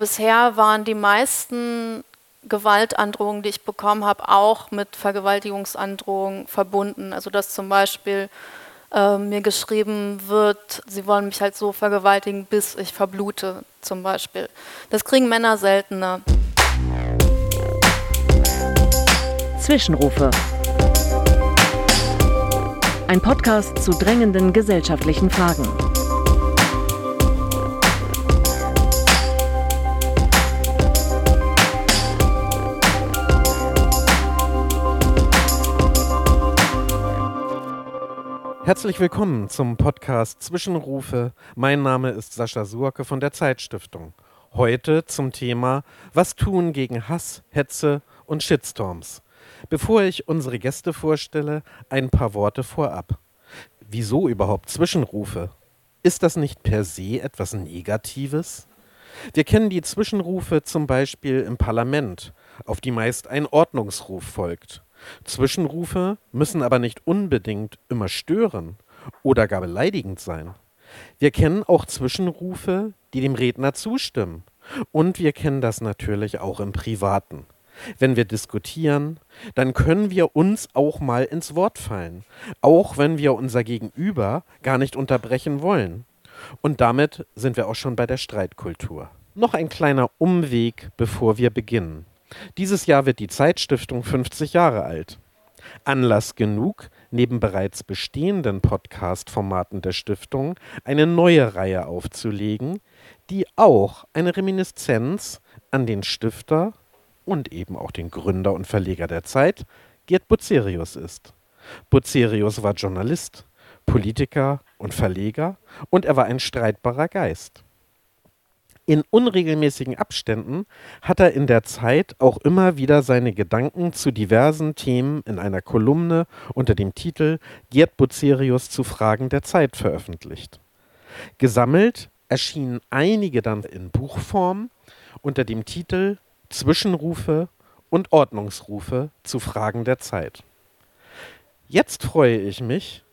Bisher waren die meisten Gewaltandrohungen, die ich bekommen habe, auch mit Vergewaltigungsandrohungen verbunden. Also dass zum Beispiel äh, mir geschrieben wird, sie wollen mich halt so vergewaltigen, bis ich verblute, zum Beispiel. Das kriegen Männer seltener. Zwischenrufe. Ein Podcast zu drängenden gesellschaftlichen Fragen. Herzlich willkommen zum Podcast Zwischenrufe. Mein Name ist Sascha Surke von der Zeitstiftung. Heute zum Thema Was tun gegen Hass, Hetze und Shitstorms. Bevor ich unsere Gäste vorstelle, ein paar Worte vorab. Wieso überhaupt Zwischenrufe? Ist das nicht per se etwas Negatives? Wir kennen die Zwischenrufe zum Beispiel im Parlament, auf die meist ein Ordnungsruf folgt. Zwischenrufe müssen aber nicht unbedingt immer stören oder gar beleidigend sein. Wir kennen auch Zwischenrufe, die dem Redner zustimmen. Und wir kennen das natürlich auch im Privaten. Wenn wir diskutieren, dann können wir uns auch mal ins Wort fallen, auch wenn wir unser Gegenüber gar nicht unterbrechen wollen. Und damit sind wir auch schon bei der Streitkultur. Noch ein kleiner Umweg, bevor wir beginnen. Dieses Jahr wird die Zeitstiftung 50 Jahre alt. Anlass genug, neben bereits bestehenden Podcast-Formaten der Stiftung eine neue Reihe aufzulegen, die auch eine Reminiszenz an den Stifter und eben auch den Gründer und Verleger der Zeit, Gerd Bucerius ist. Bucerius war Journalist, Politiker und Verleger und er war ein streitbarer Geist. In unregelmäßigen Abständen hat er in der Zeit auch immer wieder seine Gedanken zu diversen Themen in einer Kolumne unter dem Titel Gerd Bucerius zu Fragen der Zeit veröffentlicht. Gesammelt erschienen einige dann in Buchform unter dem Titel Zwischenrufe und Ordnungsrufe zu Fragen der Zeit. Jetzt freue ich mich,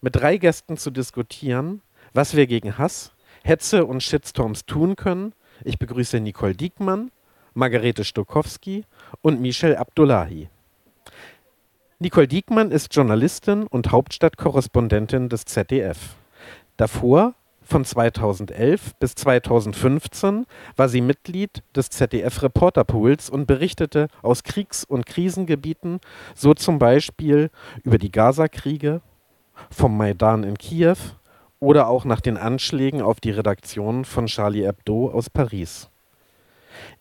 mit drei Gästen zu diskutieren, was wir gegen Hass, Hetze und Shitstorms tun können. Ich begrüße Nicole Diekmann, Margarete Stokowski und Michelle Abdullahi. Nicole Diekmann ist Journalistin und Hauptstadtkorrespondentin des ZDF. Davor, von 2011 bis 2015, war sie Mitglied des ZDF Reporterpools und berichtete aus Kriegs- und Krisengebieten, so zum Beispiel über die Gaza-Kriege, vom Maidan in Kiew oder auch nach den Anschlägen auf die Redaktion von Charlie Hebdo aus Paris.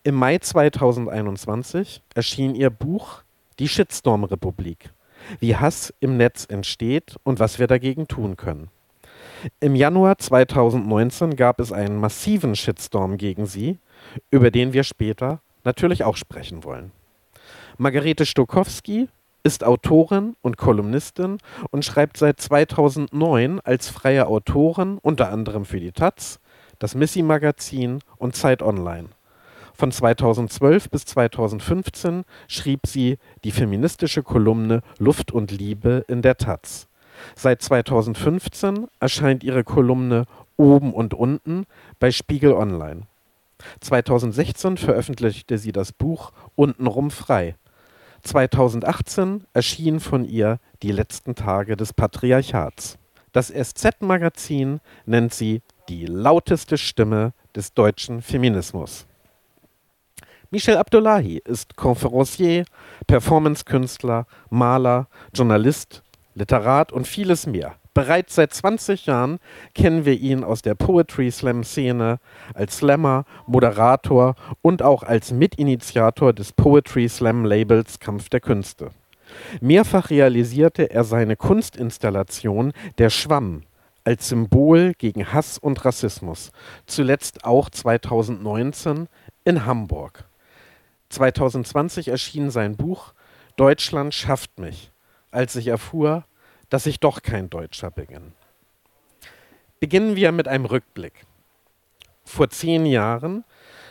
Im Mai 2021 erschien ihr Buch Die Shitstorm-Republik. Wie Hass im Netz entsteht und was wir dagegen tun können. Im Januar 2019 gab es einen massiven Shitstorm gegen sie, über den wir später natürlich auch sprechen wollen. Margarete Stokowski ist Autorin und Kolumnistin und schreibt seit 2009 als freie Autorin unter anderem für die Taz, das Missy-Magazin und Zeit Online. Von 2012 bis 2015 schrieb sie die feministische Kolumne Luft und Liebe in der Taz. Seit 2015 erscheint ihre Kolumne Oben und Unten bei Spiegel Online. 2016 veröffentlichte sie das Buch Untenrum frei 2018 erschien von ihr Die letzten Tage des Patriarchats. Das SZ-Magazin nennt sie die lauteste Stimme des deutschen Feminismus. Michel Abdullahi ist Konferencier, Performancekünstler, Maler, Journalist, Literat und vieles mehr. Bereits seit 20 Jahren kennen wir ihn aus der Poetry Slam Szene als Slammer, Moderator und auch als Mitinitiator des Poetry Slam Labels Kampf der Künste. Mehrfach realisierte er seine Kunstinstallation Der Schwamm als Symbol gegen Hass und Rassismus, zuletzt auch 2019 in Hamburg. 2020 erschien sein Buch Deutschland schafft mich, als ich erfuhr, dass ich doch kein Deutscher bin. Beginnen wir mit einem Rückblick. Vor zehn Jahren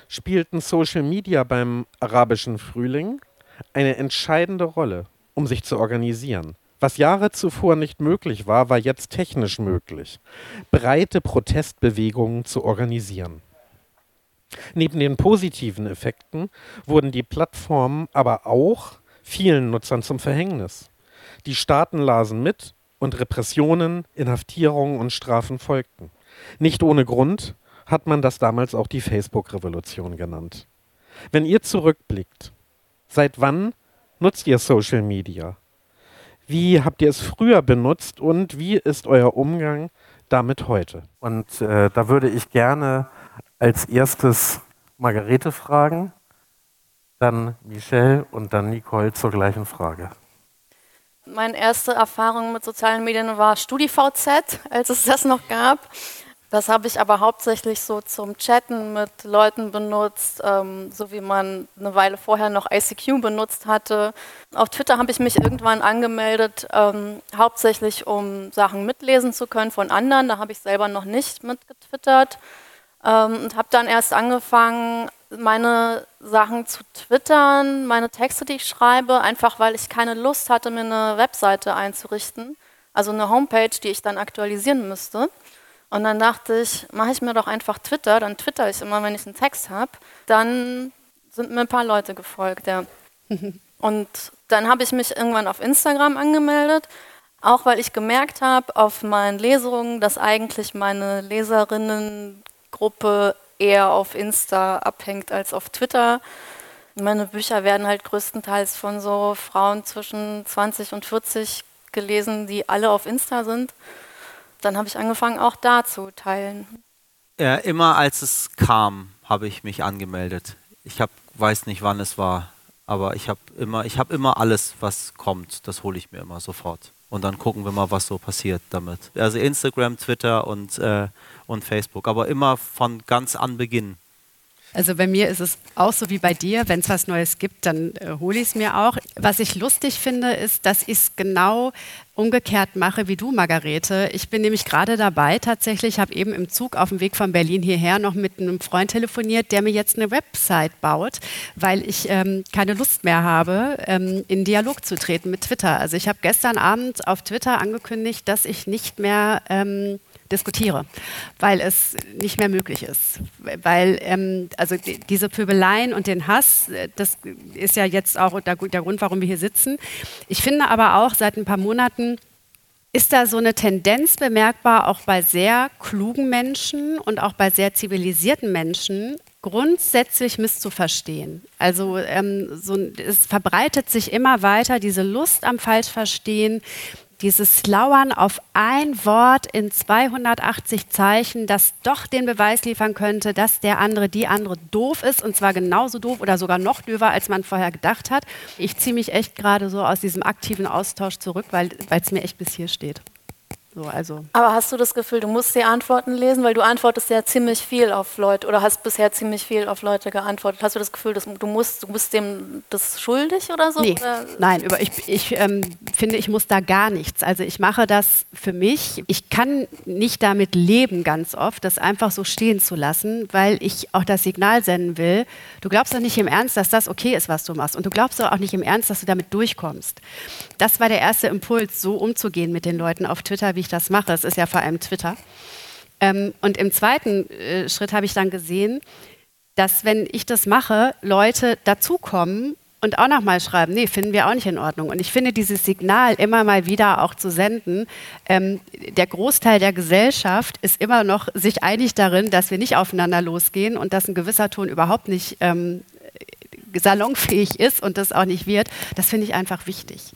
spielten Social Media beim arabischen Frühling eine entscheidende Rolle, um sich zu organisieren. Was Jahre zuvor nicht möglich war, war jetzt technisch möglich, breite Protestbewegungen zu organisieren. Neben den positiven Effekten wurden die Plattformen aber auch vielen Nutzern zum Verhängnis. Die Staaten lasen mit und Repressionen, Inhaftierungen und Strafen folgten. Nicht ohne Grund hat man das damals auch die Facebook-Revolution genannt. Wenn ihr zurückblickt, seit wann nutzt ihr Social Media? Wie habt ihr es früher benutzt und wie ist euer Umgang damit heute? Und äh, da würde ich gerne als erstes Margarete fragen, dann Michelle und dann Nicole zur gleichen Frage. Meine erste Erfahrung mit sozialen Medien war StudiVZ, als es das noch gab. Das habe ich aber hauptsächlich so zum Chatten mit Leuten benutzt, ähm, so wie man eine Weile vorher noch ICQ benutzt hatte. Auf Twitter habe ich mich irgendwann angemeldet, ähm, hauptsächlich um Sachen mitlesen zu können von anderen. Da habe ich selber noch nicht mitgetwittert ähm, und habe dann erst angefangen, meine Sachen zu twittern, meine Texte, die ich schreibe, einfach weil ich keine Lust hatte, mir eine Webseite einzurichten, also eine Homepage, die ich dann aktualisieren müsste. Und dann dachte ich, mache ich mir doch einfach Twitter, dann twitter ich immer, wenn ich einen Text habe. Dann sind mir ein paar Leute gefolgt, ja. Und dann habe ich mich irgendwann auf Instagram angemeldet, auch weil ich gemerkt habe auf meinen Lesungen, dass eigentlich meine Leserinnengruppe eher auf Insta abhängt als auf Twitter. Meine Bücher werden halt größtenteils von so Frauen zwischen 20 und 40 gelesen, die alle auf Insta sind dann habe ich angefangen, auch da zu teilen. Ja, immer als es kam, habe ich mich angemeldet. Ich hab, weiß nicht, wann es war, aber ich habe immer, ich immer alles, was kommt, das hole ich mir immer sofort. Und dann gucken wir mal, was so passiert damit. Also Instagram, Twitter und, äh, und Facebook, aber immer von ganz an Beginn. Also bei mir ist es auch so wie bei dir, wenn es was Neues gibt, dann äh, hole ich es mir auch. Was ich lustig finde, ist, dass ich es genau umgekehrt mache wie du, Margarete. Ich bin nämlich gerade dabei, tatsächlich, habe eben im Zug auf dem Weg von Berlin hierher noch mit einem Freund telefoniert, der mir jetzt eine Website baut, weil ich ähm, keine Lust mehr habe, ähm, in Dialog zu treten mit Twitter. Also ich habe gestern Abend auf Twitter angekündigt, dass ich nicht mehr... Ähm, diskutiere, weil es nicht mehr möglich ist. Weil ähm, also die, diese Pöbeleien und den Hass, äh, das ist ja jetzt auch der, der Grund, warum wir hier sitzen. Ich finde aber auch seit ein paar Monaten, ist da so eine Tendenz bemerkbar, auch bei sehr klugen Menschen und auch bei sehr zivilisierten Menschen, grundsätzlich misszuverstehen. Also ähm, so, es verbreitet sich immer weiter diese Lust am Falschverstehen, dieses Lauern auf ein Wort in 280 Zeichen, das doch den Beweis liefern könnte, dass der andere, die andere doof ist und zwar genauso doof oder sogar noch döver, als man vorher gedacht hat. Ich ziehe mich echt gerade so aus diesem aktiven Austausch zurück, weil es mir echt bis hier steht. So, also. Aber hast du das Gefühl, du musst die Antworten lesen, weil du antwortest ja ziemlich viel auf Leute oder hast bisher ziemlich viel auf Leute geantwortet. Hast du das Gefühl, dass du musst, du bist dem das schuldig oder so? Nee, oder? nein, über, ich, ich ähm, finde, ich muss da gar nichts. Also ich mache das für mich. Ich kann nicht damit leben ganz oft, das einfach so stehen zu lassen, weil ich auch das Signal senden will. Du glaubst doch nicht im Ernst, dass das okay ist, was du machst. Und du glaubst doch auch nicht im Ernst, dass du damit durchkommst. Das war der erste Impuls, so umzugehen mit den Leuten auf Twitter, wie ich das mache. Das ist ja vor allem Twitter. Ähm, und im zweiten äh, Schritt habe ich dann gesehen, dass wenn ich das mache, Leute dazukommen und auch nochmal schreiben, nee, finden wir auch nicht in Ordnung. Und ich finde dieses Signal immer mal wieder auch zu senden, ähm, der Großteil der Gesellschaft ist immer noch sich einig darin, dass wir nicht aufeinander losgehen und dass ein gewisser Ton überhaupt nicht ähm, salonfähig ist und das auch nicht wird. Das finde ich einfach wichtig.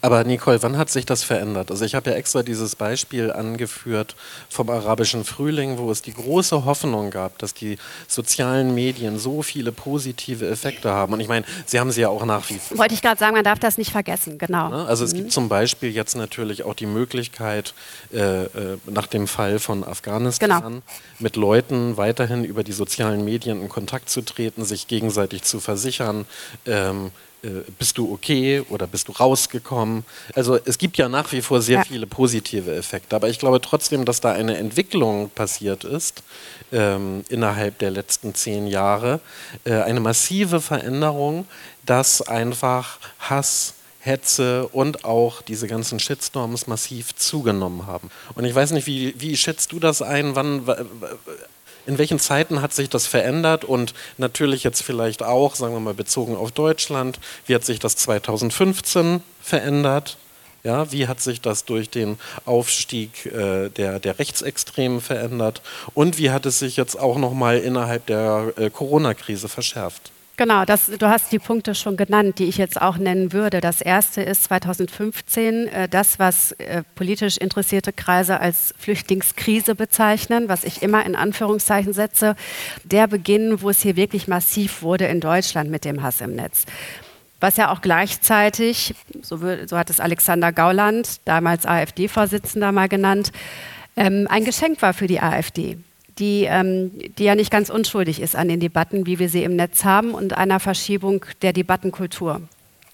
Aber Nicole, wann hat sich das verändert? Also ich habe ja extra dieses Beispiel angeführt vom arabischen Frühling, wo es die große Hoffnung gab, dass die sozialen Medien so viele positive Effekte haben. Und ich meine, sie haben sie ja auch nach wie vor. Wollte ich gerade sagen, man darf das nicht vergessen, genau. Ne? Also es mhm. gibt zum Beispiel jetzt natürlich auch die Möglichkeit, äh, äh, nach dem Fall von Afghanistan genau. mit Leuten weiterhin über die sozialen Medien in Kontakt zu treten, sich gegenseitig zu versichern. Ähm, äh, bist du okay oder bist du rausgekommen? Also es gibt ja nach wie vor sehr ja. viele positive Effekte, aber ich glaube trotzdem, dass da eine Entwicklung passiert ist ähm, innerhalb der letzten zehn Jahre, äh, eine massive Veränderung, dass einfach Hass, Hetze und auch diese ganzen Shitstorms massiv zugenommen haben. Und ich weiß nicht, wie, wie schätzt du das ein? Wann, In welchen Zeiten hat sich das verändert und natürlich jetzt vielleicht auch, sagen wir mal, bezogen auf Deutschland, wie hat sich das 2015 verändert? Ja, wie hat sich das durch den Aufstieg äh, der, der Rechtsextremen verändert? Und wie hat es sich jetzt auch nochmal innerhalb der äh, Corona-Krise verschärft? Genau, das, du hast die Punkte schon genannt, die ich jetzt auch nennen würde. Das erste ist 2015 äh, das, was äh, politisch interessierte Kreise als Flüchtlingskrise bezeichnen, was ich immer in Anführungszeichen setze. Der Beginn, wo es hier wirklich massiv wurde in Deutschland mit dem Hass im Netz. Was ja auch gleichzeitig, so, so hat es Alexander Gauland, damals AfD-Vorsitzender, mal genannt, ähm, ein Geschenk war für die AfD die, ähm, die ja nicht ganz unschuldig ist an den Debatten, wie wir sie im Netz haben und einer Verschiebung der Debattenkultur.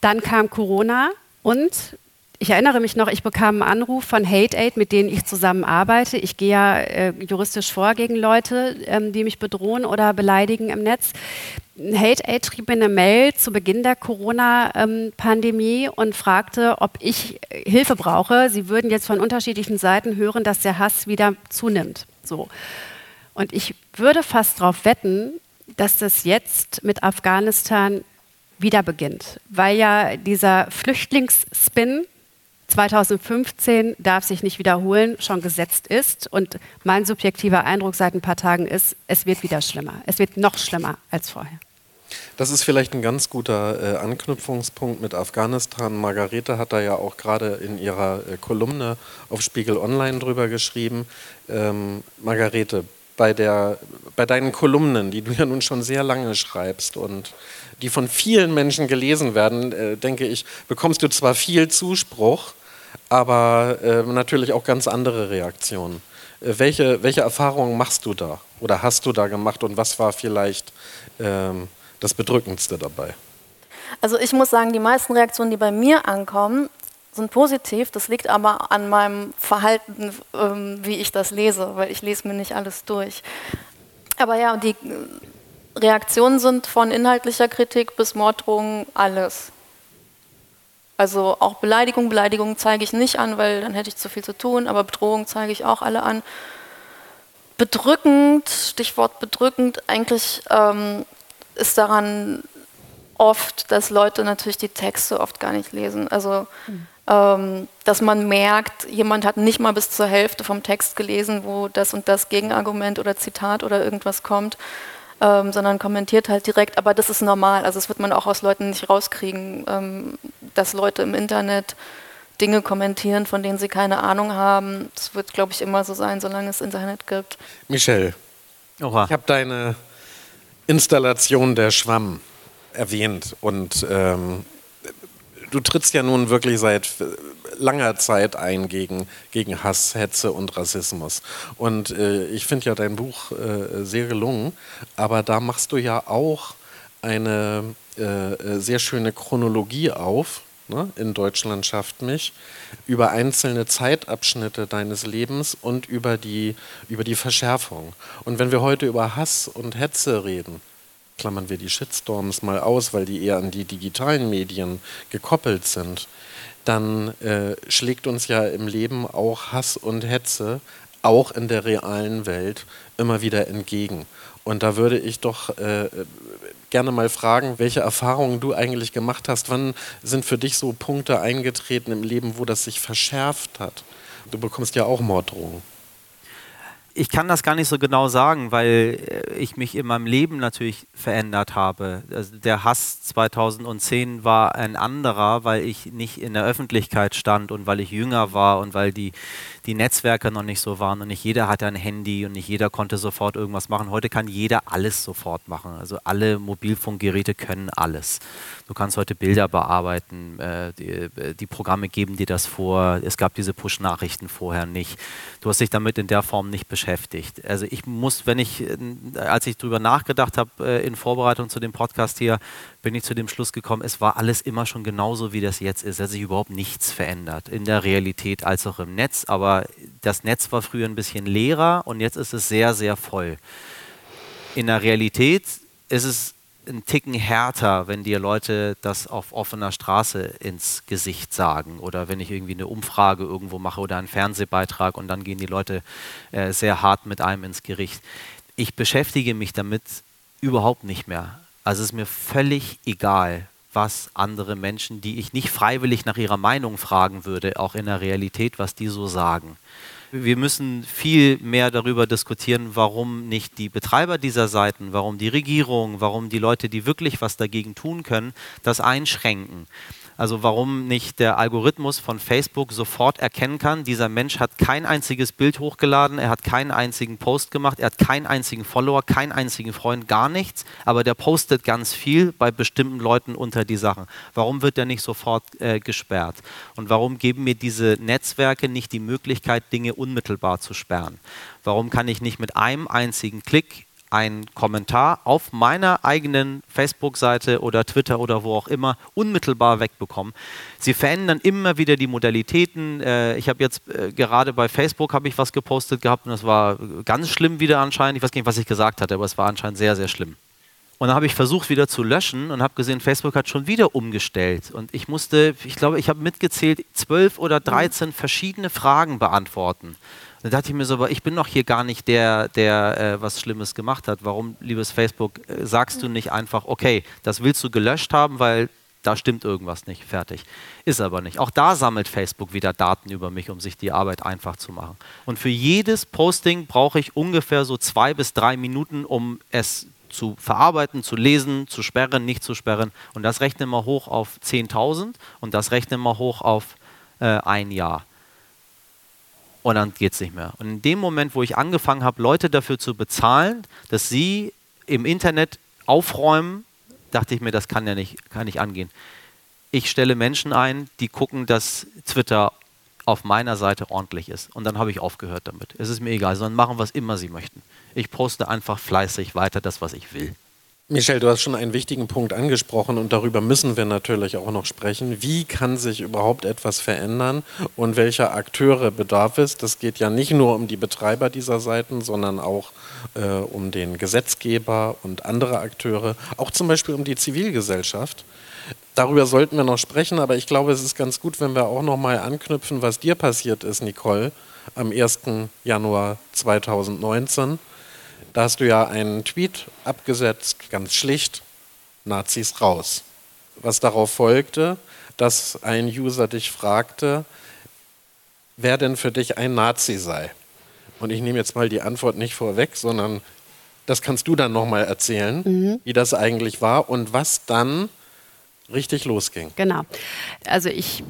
Dann kam Corona und ich erinnere mich noch, ich bekam einen Anruf von Hate Aid, mit denen ich zusammenarbeite. Ich gehe ja äh, juristisch vor gegen Leute, ähm, die mich bedrohen oder beleidigen im Netz. Hate Aid schrieb mir eine Mail zu Beginn der Corona-Pandemie ähm, und fragte, ob ich äh, Hilfe brauche. Sie würden jetzt von unterschiedlichen Seiten hören, dass der Hass wieder zunimmt. So. Und ich würde fast darauf wetten, dass das jetzt mit Afghanistan wieder beginnt, weil ja dieser Flüchtlingsspin 2015 darf sich nicht wiederholen, schon gesetzt ist. Und mein subjektiver Eindruck seit ein paar Tagen ist, es wird wieder schlimmer. Es wird noch schlimmer als vorher. Das ist vielleicht ein ganz guter äh, Anknüpfungspunkt mit Afghanistan. Margarete hat da ja auch gerade in ihrer äh, Kolumne auf Spiegel Online drüber geschrieben. Ähm, Margarete, bei, der, bei deinen Kolumnen, die du ja nun schon sehr lange schreibst und die von vielen Menschen gelesen werden, äh, denke ich, bekommst du zwar viel Zuspruch, aber äh, natürlich auch ganz andere Reaktionen. Äh, welche, welche Erfahrungen machst du da oder hast du da gemacht und was war vielleicht ähm, das Bedrückendste dabei? Also ich muss sagen, die meisten Reaktionen, die bei mir ankommen, sind positiv. Das liegt aber an meinem Verhalten, ähm, wie ich das lese, weil ich lese mir nicht alles durch. Aber ja, die Reaktionen sind von inhaltlicher Kritik bis Morddrohungen alles. Also auch Beleidigung, Beleidigung zeige ich nicht an, weil dann hätte ich zu viel zu tun, aber Bedrohung zeige ich auch alle an. Bedrückend, Stichwort bedrückend, eigentlich ähm, ist daran oft, dass Leute natürlich die Texte oft gar nicht lesen. Also mhm dass man merkt, jemand hat nicht mal bis zur Hälfte vom Text gelesen, wo das und das Gegenargument oder Zitat oder irgendwas kommt, ähm, sondern kommentiert halt direkt. Aber das ist normal. Also das wird man auch aus Leuten nicht rauskriegen, ähm, dass Leute im Internet Dinge kommentieren, von denen sie keine Ahnung haben. Das wird, glaube ich, immer so sein, solange es Internet gibt. Michelle, Oha. ich habe deine Installation der Schwamm erwähnt und ähm, du trittst ja nun wirklich seit langer Zeit ein gegen, gegen Hass, Hetze und Rassismus. Und äh, ich finde ja dein Buch äh, sehr gelungen, aber da machst du ja auch eine äh, sehr schöne Chronologie auf. Ne, in Deutschland schafft mich, über einzelne Zeitabschnitte deines Lebens und über die, über die Verschärfung. Und wenn wir heute über Hass und Hetze reden, klammern wir die Shitstorms mal aus, weil die eher an die digitalen Medien gekoppelt sind, dann äh, schlägt uns ja im Leben auch Hass und Hetze, auch in der realen Welt, immer wieder entgegen. Und da würde ich doch äh, gerne mal fragen, welche Erfahrungen du eigentlich gemacht hast. Wann sind für dich so Punkte eingetreten im Leben, wo das sich verschärft hat? Du bekommst ja auch Morddrohungen ich kann das gar nicht so genau sagen, weil äh, ich mich in meinem Leben natürlich verändert habe. Also der Hass 2010 war ein anderer, weil ich nicht in der Öffentlichkeit stand und weil ich jünger war und weil die, die Netzwerke noch nicht so waren und nicht jeder hatte ein Handy und nicht jeder konnte sofort irgendwas machen. Heute kann jeder alles sofort machen. Also alle Mobilfunkgeräte können alles. Du kannst heute Bilder bearbeiten, äh, die, äh, die, Programme geben dir das vor. Es gab diese Push-Nachrichten vorher nicht. Du hast dich damit in der Form nicht beschäftigt. Also ich muss, wenn ich, äh, als ich darüber nachgedacht habe äh, in Vorbereitung zu dem Podcast hier, bin ich zu dem Schluss gekommen, es war alles immer schon genauso, wie das jetzt ist. Es hat sich überhaupt nichts verändert, in der Realität als auch im Netz. Aber das Netz war früher ein bisschen leerer und jetzt ist es sehr, sehr voll. In der Realität ist es ein Ticken härter, wenn dir Leute das auf offener Straße ins Gesicht sagen oder wenn ich irgendwie eine Umfrage irgendwo mache oder einen Fernsehbeitrag und dann gehen die Leute äh, sehr hart mit einem ins Gericht. ich beschäftige mich damit überhaupt nicht mehr. Also es ist mir völlig egal, was andere Menschen, die ich nicht freiwillig nach ihrer Meinung fragen würde, auch in der Realität, was die so sagen. Wir müssen viel mehr darüber diskutieren, warum nicht die Betreiber dieser Seiten, warum die Regierung, warum die Leute, die wirklich was dagegen tun können, das einschränken. Also warum nicht der Algorithmus von Facebook sofort erkennen kann, dieser Mensch hat kein einziges Bild hochgeladen, er hat keinen einzigen Post gemacht, er hat keinen einzigen Follower, keinen einzigen Freund, gar nichts, aber der postet ganz viel bei bestimmten Leuten unter die Sachen. Warum wird er nicht sofort äh, gesperrt? Und warum geben mir diese Netzwerke nicht die Möglichkeit, Dinge unmittelbar zu sperren? Warum kann ich nicht mit einem einzigen Klick einen Kommentar auf meiner eigenen Facebook-Seite oder Twitter oder wo auch immer unmittelbar wegbekommen. Sie verändern immer wieder die Modalitäten. Äh, ich habe jetzt äh, gerade bei Facebook habe ich was gepostet gehabt und das war ganz schlimm wieder anscheinend. Ich weiß nicht, was ich gesagt hatte, aber es war anscheinend sehr, sehr schlimm. Und dann habe ich versucht wieder zu löschen und habe gesehen, Facebook hat schon wieder umgestellt. Und ich musste, ich glaube, ich habe mitgezählt, zwölf oder dreizehn verschiedene Fragen beantworten. Dann dachte ich mir so, aber ich bin doch hier gar nicht der, der äh, was Schlimmes gemacht hat. Warum, liebes Facebook, äh, sagst du nicht einfach, okay, das willst du gelöscht haben, weil da stimmt irgendwas nicht, fertig. Ist aber nicht. Auch da sammelt Facebook wieder Daten über mich, um sich die Arbeit einfach zu machen. Und für jedes Posting brauche ich ungefähr so zwei bis drei Minuten, um es zu verarbeiten, zu lesen, zu sperren, nicht zu sperren. Und das rechnen wir hoch auf 10.000 und das rechnen wir hoch auf äh, ein Jahr und dann geht es nicht mehr. Und in dem Moment, wo ich angefangen habe, Leute dafür zu bezahlen, dass sie im Internet aufräumen, dachte ich mir, das kann ja nicht, kann nicht angehen. Ich stelle Menschen ein, die gucken, dass Twitter auf meiner Seite ordentlich ist. Und dann habe ich aufgehört damit. Es ist mir egal, sondern machen, was immer sie möchten. Ich poste einfach fleißig weiter das, was ich will. Michel, du hast schon einen wichtigen Punkt angesprochen und darüber müssen wir natürlich auch noch sprechen. Wie kann sich überhaupt etwas verändern und welcher Akteure bedarf es? Das geht ja nicht nur um die Betreiber dieser Seiten, sondern auch äh, um den Gesetzgeber und andere Akteure, auch zum Beispiel um die Zivilgesellschaft. Darüber sollten wir noch sprechen, aber ich glaube, es ist ganz gut, wenn wir auch noch mal anknüpfen, was dir passiert ist, Nicole, am 1. Januar 2019 da hast du ja einen Tweet abgesetzt, ganz schlicht, Nazis raus. Was darauf folgte, dass ein User dich fragte, wer denn für dich ein Nazi sei. Und ich nehme jetzt mal die Antwort nicht vorweg, sondern das kannst du dann nochmal erzählen, mhm. wie das eigentlich war und was dann richtig losging. Genau. Also ich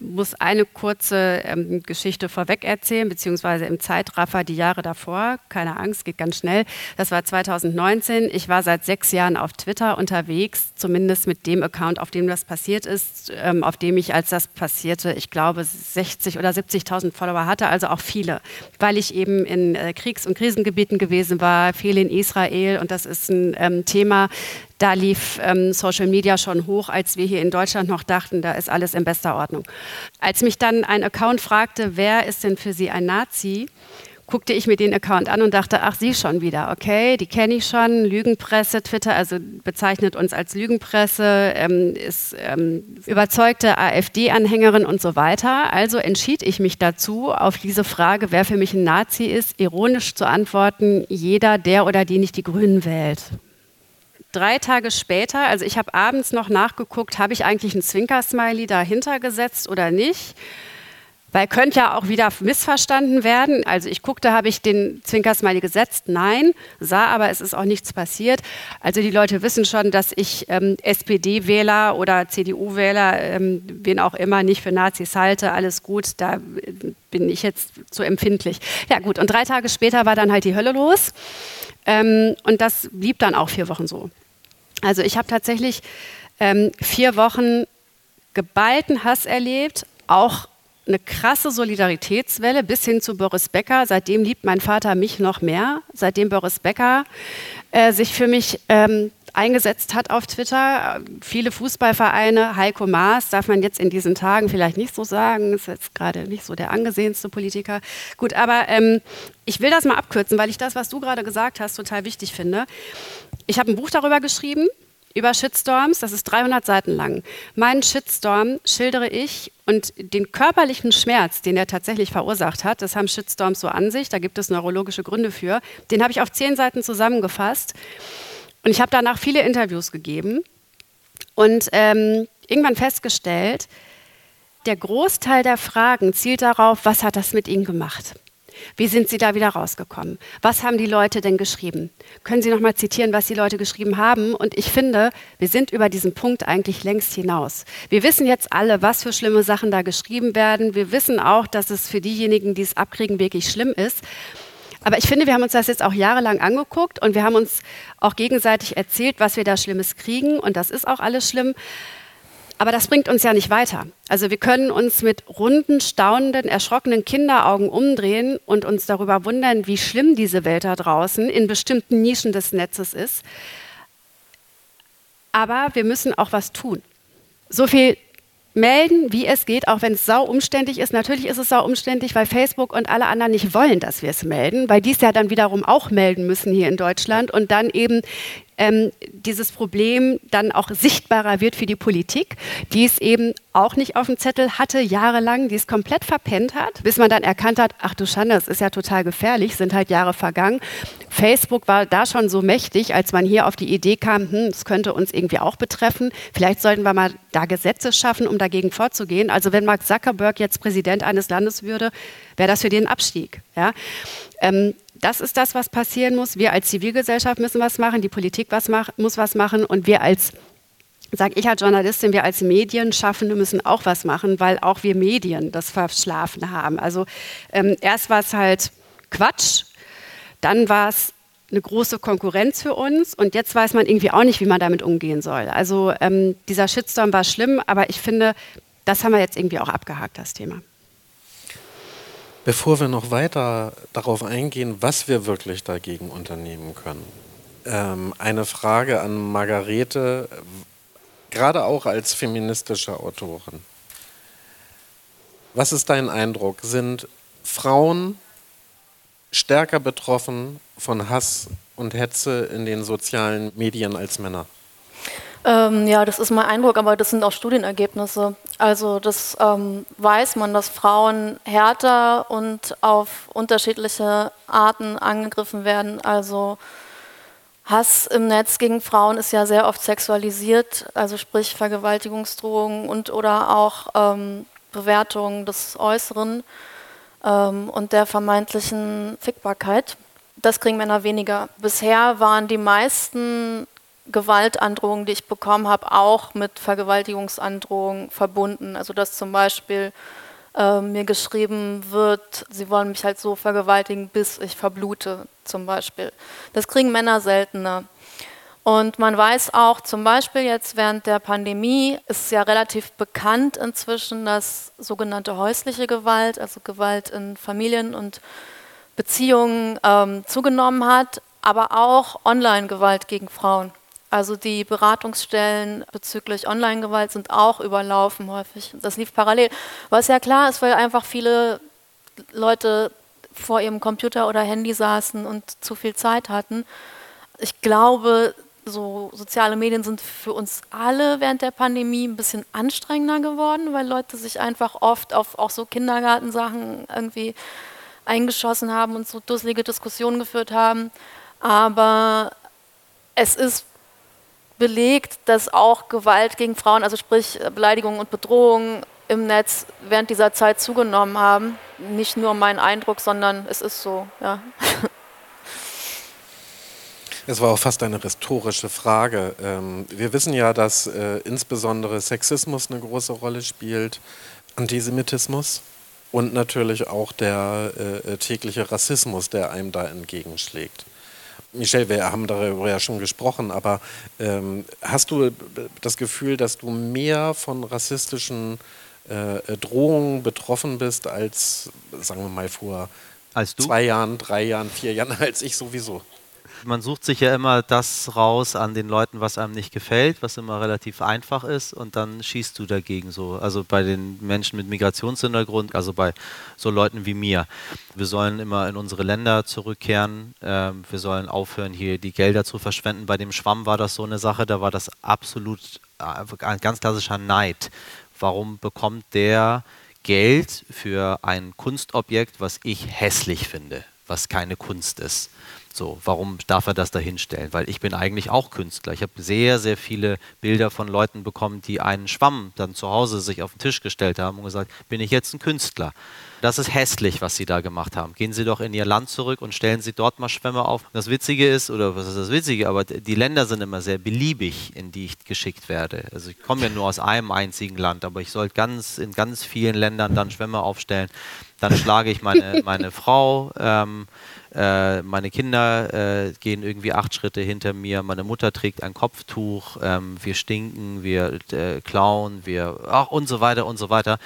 muss eine kurze ähm, Geschichte vorweg erzählen, beziehungsweise im Zeitraffer die Jahre davor. Keine Angst, geht ganz schnell. Das war 2019. Ich war seit sechs Jahren auf Twitter unterwegs, zumindest mit dem Account, auf dem das passiert ist, ähm, auf dem ich, als das passierte, ich glaube, 60 oder 70.000 Follower hatte, also auch viele, weil ich eben in äh, Kriegs- und Krisengebieten gewesen war, viel in Israel und das ist ein ähm, Thema, da lief ähm, Social Media schon hoch, als wir hier in Deutschland noch dachten, da ist alles in bester Ordnung. Als mich dann ein Account fragte, wer ist denn für Sie ein Nazi, guckte ich mir den Account an und dachte, ach, sie schon wieder, okay, die kenne ich schon, Lügenpresse, Twitter, also bezeichnet uns als Lügenpresse, ähm, ist ähm, überzeugte AfD-Anhängerin und so weiter. Also entschied ich mich dazu, auf diese Frage, wer für mich ein Nazi ist, ironisch zu antworten, jeder, der oder die nicht die Grünen wählt drei Tage später, also ich habe abends noch nachgeguckt, habe ich eigentlich ein Zwinker-Smiley dahinter gesetzt oder nicht? Weil könnte ja auch wieder missverstanden werden. Also ich guckte, habe ich den Zwinker-Smiley gesetzt? Nein, sah aber, es ist auch nichts passiert. Also die Leute wissen schon, dass ich ähm, SPD-Wähler oder CDU-Wähler, ähm, wen auch immer, nicht für Nazis halte. Alles gut, da äh, bin ich jetzt zu empfindlich. Ja gut, und drei Tage später war dann halt die Hölle los. Ähm, und das blieb dann auch vier Wochen so. Also ich habe tatsächlich ähm, vier Wochen geballten Hass erlebt, auch eine krasse Solidaritätswelle bis hin zu Boris Becker. Seitdem liebt mein Vater mich noch mehr. Seitdem Boris Becker äh, sich für mich ähm, eingesetzt hat auf Twitter. Viele Fußballvereine, Heiko Maas darf man jetzt in diesen Tagen vielleicht nicht so sagen, ist jetzt gerade nicht so der angesehenste Politiker. Gut, aber ähm, ich will das mal abkürzen, weil ich das, was du gerade gesagt hast, total wichtig finde. Ich habe ein Buch darüber geschrieben, über Shitstorms, das ist 300 Seiten lang. Meinen Shitstorm schildere ich Und den körperlichen Schmerz, den er tatsächlich verursacht hat, das haben Shitstorms so an sich, da gibt es neurologische Gründe für, den habe ich auf zehn Seiten zusammengefasst. Und ich habe danach viele Interviews gegeben und ähm, irgendwann festgestellt, der Großteil der Fragen zielt darauf, was hat das mit Ihnen gemacht? Wie sind Sie da wieder rausgekommen? Was haben die Leute denn geschrieben? Können Sie noch mal zitieren, was die Leute geschrieben haben? Und ich finde, wir sind über diesen Punkt eigentlich längst hinaus. Wir wissen jetzt alle, was für schlimme Sachen da geschrieben werden. Wir wissen auch, dass es für diejenigen, die es abkriegen, wirklich schlimm ist. Aber ich finde, wir haben uns das jetzt auch jahrelang angeguckt und wir haben uns auch gegenseitig erzählt, was wir da Schlimmes kriegen. Und das ist auch alles schlimm. Aber das bringt uns ja nicht weiter. Also wir können uns mit runden, staunenden, erschrockenen Kinderaugen umdrehen und uns darüber wundern, wie schlimm diese Welt da draußen in bestimmten Nischen des Netzes ist. Aber wir müssen auch was tun. So viel melden, wie es geht, auch wenn es sau umständlich ist. Natürlich ist es sau umständlich, weil Facebook und alle anderen nicht wollen, dass wir es melden, weil die es ja dann wiederum auch melden müssen hier in Deutschland und dann eben ähm, dieses Problem dann auch sichtbarer wird für die Politik, die es eben auch nicht auf dem Zettel hatte, jahrelang, die es komplett verpennt hat, bis man dann erkannt hat, ach du Schande, das ist ja total gefährlich, sind halt Jahre vergangen. Facebook war da schon so mächtig, als man hier auf die Idee kam, hm, das könnte uns irgendwie auch betreffen. Vielleicht sollten wir mal da Gesetze schaffen, um dagegen vorzugehen. Also wenn Mark Zuckerberg jetzt Präsident eines Landes würde, wäre das für den Abstieg. Ja? Ähm, das ist das, was passieren muss. Wir als Zivilgesellschaft müssen was machen, die Politik was mach, muss was machen und wir als sage ich als Journalistin, wir als Medienschaffende müssen auch was machen, weil auch wir Medien das verschlafen haben. Also ähm, erst war es halt Quatsch, dann war es eine große Konkurrenz für uns und jetzt weiß man irgendwie auch nicht, wie man damit umgehen soll. Also ähm, dieser Shitstorm war schlimm, aber ich finde, das haben wir jetzt irgendwie auch abgehakt, das Thema. Bevor wir noch weiter darauf eingehen, was wir wirklich dagegen unternehmen können, ähm, eine Frage an Margarete, gerade auch als feministische Autorin. Was ist dein Eindruck? Sind Frauen stärker betroffen von Hass und Hetze in den sozialen Medien als Männer? Ähm, ja, das ist mein Eindruck, aber das sind auch Studienergebnisse. Also das ähm, weiß man, dass Frauen härter und auf unterschiedliche Arten angegriffen werden. Also Hass im Netz gegen Frauen ist ja sehr oft sexualisiert, also sprich Vergewaltigungsdrohungen und oder auch ähm, Bewertungen des Äußeren ähm, und der vermeintlichen Fickbarkeit. Das kriegen Männer weniger. Bisher waren die meisten Gewaltandrohungen, die ich bekommen habe, auch mit Vergewaltigungsandrohungen verbunden. Also dass zum Beispiel äh, mir geschrieben wird, sie wollen mich halt so vergewaltigen, bis ich verblute, zum Beispiel. Das kriegen Männer seltener. Und man weiß auch, zum Beispiel jetzt während der Pandemie ist ja relativ bekannt inzwischen, dass sogenannte häusliche Gewalt, also Gewalt in Familien und Beziehungen ähm, zugenommen hat, aber auch Online-Gewalt gegen Frauen. Also die Beratungsstellen bezüglich Online-Gewalt sind auch überlaufen häufig. Das lief parallel. Was ja klar ist, weil einfach viele Leute vor ihrem Computer oder Handy saßen und zu viel Zeit hatten. Ich glaube, so soziale Medien sind für uns alle während der Pandemie ein bisschen anstrengender geworden, weil Leute sich einfach oft auf auch so Kindergartensachen irgendwie eingeschossen haben und so dusselige Diskussionen geführt haben. Aber es ist belegt, dass auch Gewalt gegen Frauen, also sprich Beleidigungen und Bedrohungen im Netz während dieser Zeit zugenommen haben. Nicht nur mein Eindruck, sondern es ist so, ja. Es war auch fast eine rhetorische Frage. Ähm, wir wissen ja, dass äh, insbesondere Sexismus eine große Rolle spielt, Antisemitismus und natürlich auch der äh, tägliche Rassismus, der einem da entgegenschlägt. Michelle, wir haben darüber ja schon gesprochen, aber ähm, hast du das Gefühl, dass du mehr von rassistischen äh, Drohungen betroffen bist als, sagen wir mal, vor zwei Jahren, drei Jahren, vier Jahren, als ich sowieso? Man sucht sich ja immer das raus an den Leuten, was einem nicht gefällt, was immer relativ einfach ist und dann schießt du dagegen so. Also bei den Menschen mit Migrationshintergrund, also bei so Leuten wie mir. Wir sollen immer in unsere Länder zurückkehren. Ähm, wir sollen aufhören, hier die Gelder zu verschwenden. Bei dem Schwamm war das so eine Sache, da war das absolut äh, ein ganz klassischer Neid Warum bekommt der Geld für ein Kunstobjekt, was ich hässlich finde, was keine Kunst ist? So, warum darf er das da hinstellen? Weil ich bin eigentlich auch Künstler. Ich habe sehr, sehr viele Bilder von Leuten bekommen, die einen Schwamm dann zu Hause sich auf den Tisch gestellt haben und gesagt, bin ich jetzt ein Künstler? Das ist hässlich, was Sie da gemacht haben. Gehen Sie doch in Ihr Land zurück und stellen Sie dort mal Schwämme auf. Das Witzige ist, oder was ist das Witzige, aber die Länder sind immer sehr beliebig, in die ich geschickt werde. Also ich komme ja nur aus einem einzigen Land, aber ich soll ganz, in ganz vielen Ländern dann Schwämme aufstellen. Dann schlage ich meine, meine Frau. Ähm, äh, meine Kinder äh, gehen irgendwie acht Schritte hinter mir, meine Mutter trägt ein Kopftuch, ähm, wir stinken, wir äh, klauen, wir ach, und so weiter und so weiter.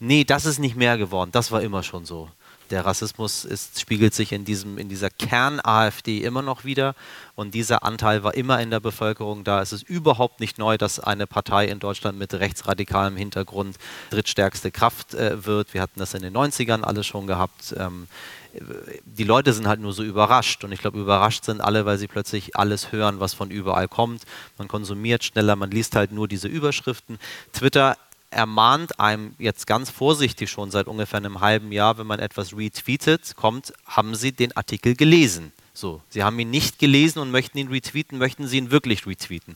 Nee, das ist nicht mehr geworden, das war immer schon so. Der Rassismus ist, spiegelt sich in, diesem, in dieser Kern-AfD immer noch wieder und dieser Anteil war immer in der Bevölkerung da. Es ist überhaupt nicht neu, dass eine Partei in Deutschland mit rechtsradikalem Hintergrund drittstärkste Kraft äh, wird. Wir hatten das in den 90ern alle schon gehabt. Ähm, die Leute sind halt nur so überrascht und ich glaube, überrascht sind alle, weil sie plötzlich alles hören, was von überall kommt. Man konsumiert schneller, man liest halt nur diese Überschriften. Twitter ermahnt einem jetzt ganz vorsichtig schon seit ungefähr einem halben Jahr, wenn man etwas retweetet, kommt, haben Sie den Artikel gelesen? So, Sie haben ihn nicht gelesen und möchten ihn retweeten, möchten Sie ihn wirklich retweeten?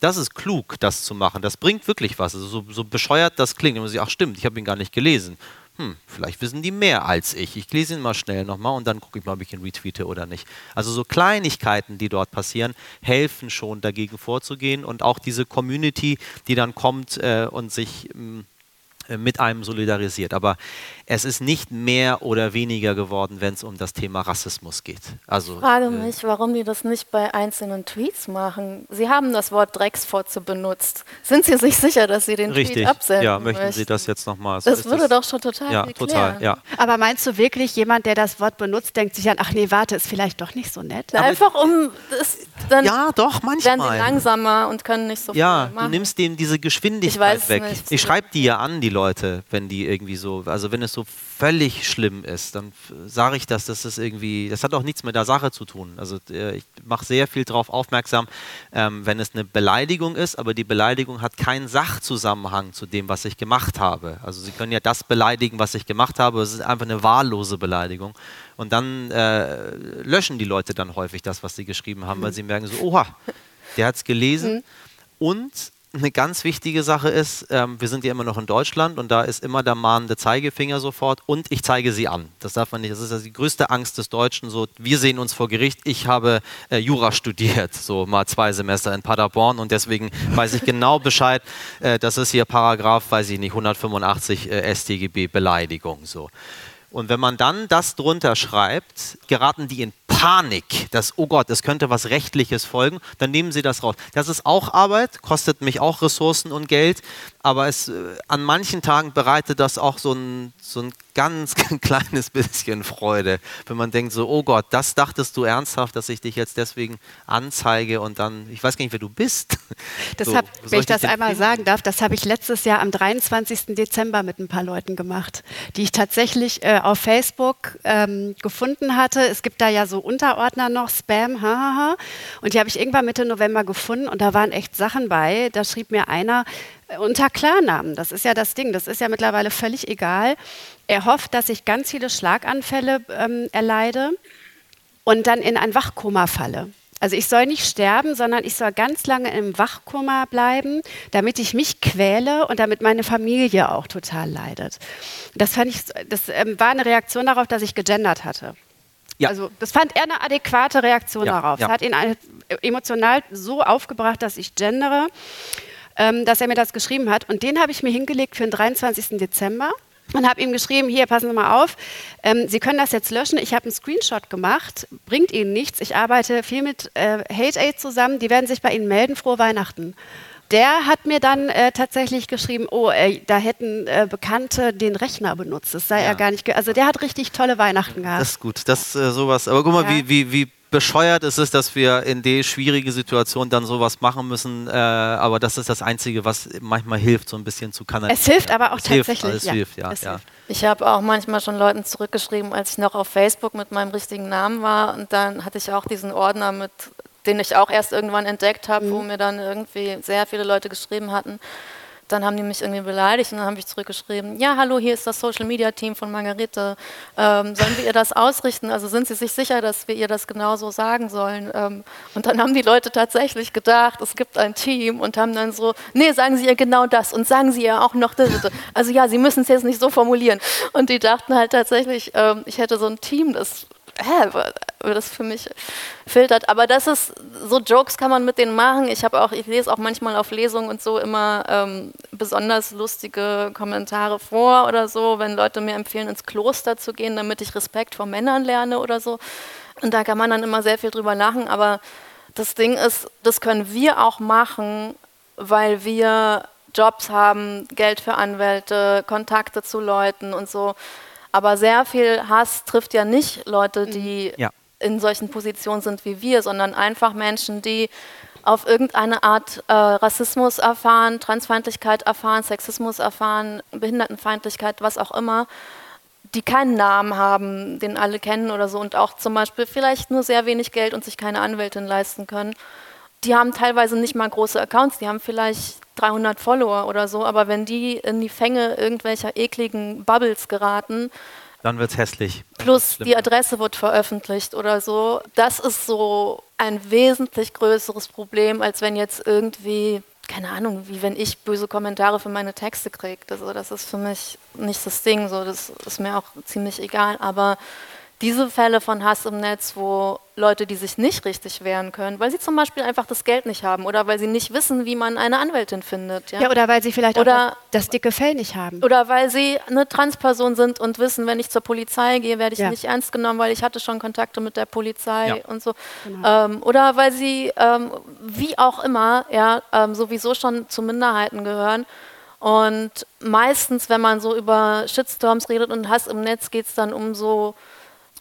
Das ist klug, das zu machen. Das bringt wirklich was. Also so, so bescheuert das klingt. Und man sagt, ach stimmt, ich habe ihn gar nicht gelesen hm, vielleicht wissen die mehr als ich. Ich lese ihn mal schnell nochmal und dann gucke ich mal, ob ich ihn retweete oder nicht. Also so Kleinigkeiten, die dort passieren, helfen schon dagegen vorzugehen und auch diese Community, die dann kommt äh, und sich mh, äh, mit einem solidarisiert. Aber es ist nicht mehr oder weniger geworden, wenn es um das Thema Rassismus geht. Also, ich frage äh, mich, warum die das nicht bei einzelnen Tweets machen. Sie haben das Wort Drecksfotze benutzt. Sind Sie sich sicher, dass Sie den richtig, Tweet absenden Ja, möchten möchten? Sie das jetzt nochmal? So das würde das, doch schon total Ja, total, ja. Aber meinst du wirklich, jemand, der das Wort benutzt, denkt sich an, ach nee, warte, ist vielleicht doch nicht so nett? Na, einfach um, das, dann ja, doch, manchmal. werden sie langsamer und können nicht so ja, viel machen. du nimmst dem diese Geschwindigkeit Ich weiß weg. nicht. Ich schreibe die ja an, die Leute, wenn die irgendwie so, also wenn es so völlig schlimm ist, dann sage ich das, dass das irgendwie, das hat auch nichts mit der Sache zu tun. Also äh, ich mache sehr viel darauf aufmerksam, ähm, wenn es eine Beleidigung ist, aber die Beleidigung hat keinen Sachzusammenhang zu dem, was ich gemacht habe. Also Sie können ja das beleidigen, was ich gemacht habe, es ist einfach eine wahllose Beleidigung. Und dann äh, löschen die Leute dann häufig das, was sie geschrieben haben, weil sie merken so, oha, der hat es gelesen. Mhm. Und eine ganz wichtige Sache ist, ähm, wir sind ja immer noch in Deutschland und da ist immer der mahnende Zeigefinger sofort und ich zeige sie an. Das darf man nicht, das ist also die größte Angst des Deutschen, so wir sehen uns vor Gericht, ich habe äh, Jura studiert, so mal zwei Semester in Paderborn und deswegen weiß ich genau Bescheid, äh, das ist hier Paragraph, weiß ich nicht, 185 äh, StGB Beleidigung, so. Und wenn man dann das drunter schreibt, geraten die in Panik, dass, oh Gott, es könnte was Rechtliches folgen, dann nehmen sie das raus. Das ist auch Arbeit, kostet mich auch Ressourcen und Geld, aber es, äh, an manchen Tagen bereitet das auch so ein, so ein ganz kleines bisschen Freude, wenn man denkt so, oh Gott, das dachtest du ernsthaft, dass ich dich jetzt deswegen anzeige und dann, ich weiß gar nicht, wer du bist. Das So, hab, wenn ich das einmal finden? sagen darf, das habe ich letztes Jahr am 23. Dezember mit ein paar Leuten gemacht, die ich tatsächlich äh, auf Facebook ähm, gefunden hatte. Es gibt da ja so Unterordner noch, Spam, hahaha. Und die habe ich irgendwann Mitte November gefunden und da waren echt Sachen bei. Da schrieb mir einer unter Klarnamen, das ist ja das Ding, das ist ja mittlerweile völlig egal. Er hofft, dass ich ganz viele Schlaganfälle ähm, erleide und dann in ein Wachkoma falle. Also ich soll nicht sterben, sondern ich soll ganz lange im Wachkoma bleiben, damit ich mich quäle und damit meine Familie auch total leidet. Das fand ich, das ähm, war eine Reaktion darauf, dass ich gegendert hatte. Ja. Also das fand er eine adäquate Reaktion Ja, darauf. ja. Es hat ihn emotional so aufgebracht, dass ich gendere, ähm, dass er mir das geschrieben hat. Und den habe ich mir hingelegt für den 23. Dezember und habe ihm geschrieben, hier, passen Sie mal auf, ähm, Sie können das jetzt löschen. Ich habe einen Screenshot gemacht, bringt Ihnen nichts. Ich arbeite viel mit äh, Hate Aid zusammen, die werden sich bei Ihnen melden. Frohe Weihnachten. Der hat mir dann äh, tatsächlich geschrieben, oh, äh, da hätten äh, Bekannte den Rechner benutzt. Das sei Ja. ja gar nicht. Also der hat richtig tolle Weihnachten gehabt. Das ist gut, das äh, sowas. Aber guck mal, Ja. wie, wie, wie bescheuert es ist, dass wir in die schwierige Situation dann sowas machen müssen. Äh, aber das ist das Einzige, was manchmal hilft, so ein bisschen zu kanalisieren. Es hilft aber auch es hilft, tatsächlich, Es ja. hilft, ja. Es ja. hilft. Ich habe auch manchmal schon Leuten zurückgeschrieben, als ich noch auf Facebook mit meinem richtigen Namen war. Und dann hatte ich auch diesen Ordner mit, den ich auch erst irgendwann entdeckt habe, wo mir dann irgendwie sehr viele Leute geschrieben hatten, dann haben die mich irgendwie beleidigt und dann habe ich zurückgeschrieben, ja, hallo, hier ist das Social Media Team von Margarete. Ähm, sollen wir ihr das ausrichten? Also sind Sie sich sicher, dass wir ihr das genauso sagen sollen? Ähm, und dann haben die Leute tatsächlich gedacht, es gibt ein Team und haben dann so, nee, sagen Sie ihr genau das und sagen Sie ihr auch noch das. Also ja, Sie müssen es jetzt nicht so formulieren. Und die dachten halt tatsächlich, ähm, ich hätte so ein Team, das hä, das für mich filtert. Aber das ist, so Jokes kann man mit denen machen. Ich habe auch, ich lese auch manchmal auf Lesungen und so immer ähm, besonders lustige Kommentare vor oder so, wenn Leute mir empfehlen, ins Kloster zu gehen, damit ich Respekt vor Männern lerne oder so. Und da kann man dann immer sehr viel drüber lachen. Aber das Ding ist, das können wir auch machen, weil wir Jobs haben, Geld für Anwälte, Kontakte zu Leuten und so. Aber sehr viel Hass trifft ja nicht Leute, die ja. in solchen Positionen sind wie wir, sondern einfach Menschen, die auf irgendeine Art äh, Rassismus erfahren, Transfeindlichkeit erfahren, Sexismus erfahren, Behindertenfeindlichkeit, was auch immer, die keinen Namen haben, den alle kennen oder so und auch zum Beispiel vielleicht nur sehr wenig Geld und sich keine Anwältin leisten können. Die haben teilweise nicht mal große Accounts, die haben vielleicht 300 Follower oder so, aber wenn die in die Fänge irgendwelcher ekligen Bubbles geraten, dann wird es hässlich. Plus die Adresse wird veröffentlicht oder so. Das ist so ein wesentlich größeres Problem, als wenn jetzt irgendwie, keine Ahnung, wie wenn ich böse Kommentare für meine Texte kriege. Also das ist für mich nicht das Ding, so das ist mir auch ziemlich egal. Aber diese Fälle von Hass im Netz, wo Leute, die sich nicht richtig wehren können, weil sie zum Beispiel einfach das Geld nicht haben oder weil sie nicht wissen, wie man eine Anwältin findet. Ja, ja oder weil sie vielleicht oder, auch das, dicke Fell nicht haben. Oder weil sie eine Transperson sind und wissen, wenn ich zur Polizei gehe, werde ich ja. nicht ernst genommen, weil ich hatte schon Kontakte mit der Polizei ja. und so. Genau. Ähm, oder weil sie, ähm, wie auch immer, ja, ähm, sowieso schon zu Minderheiten gehören. Und meistens, wenn man so über Shitstorms redet und Hass im Netz, geht es dann um so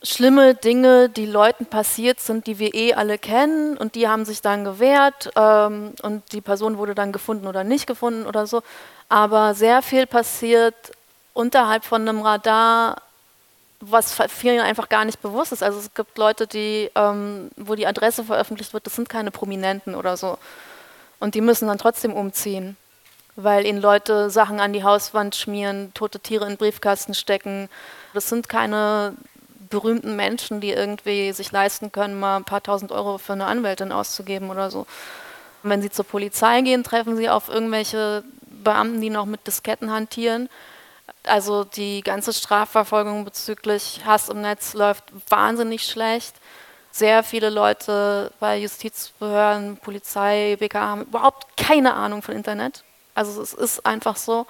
schlimme Dinge, die Leuten passiert sind, die wir eh alle kennen und die haben sich dann gewehrt ähm, und die Person wurde dann gefunden oder nicht gefunden oder so. Aber sehr viel passiert unterhalb von einem Radar, was vielen einfach gar nicht bewusst ist. Also es gibt Leute, die, ähm, wo die Adresse veröffentlicht wird, das sind keine Prominenten oder so. Und die müssen dann trotzdem umziehen, weil ihnen Leute Sachen an die Hauswand schmieren, tote Tiere in Briefkasten stecken. Das sind keine berühmten Menschen, die irgendwie sich leisten können, mal ein paar tausend Euro für eine Anwältin auszugeben oder so. Wenn sie zur Polizei gehen, treffen sie auf irgendwelche Beamten, die noch mit Disketten hantieren. Also die ganze Strafverfolgung bezüglich Hass im Netz läuft wahnsinnig schlecht. Sehr viele Leute bei Justizbehörden, Polizei, BK haben überhaupt keine Ahnung von Internet. Also es ist einfach so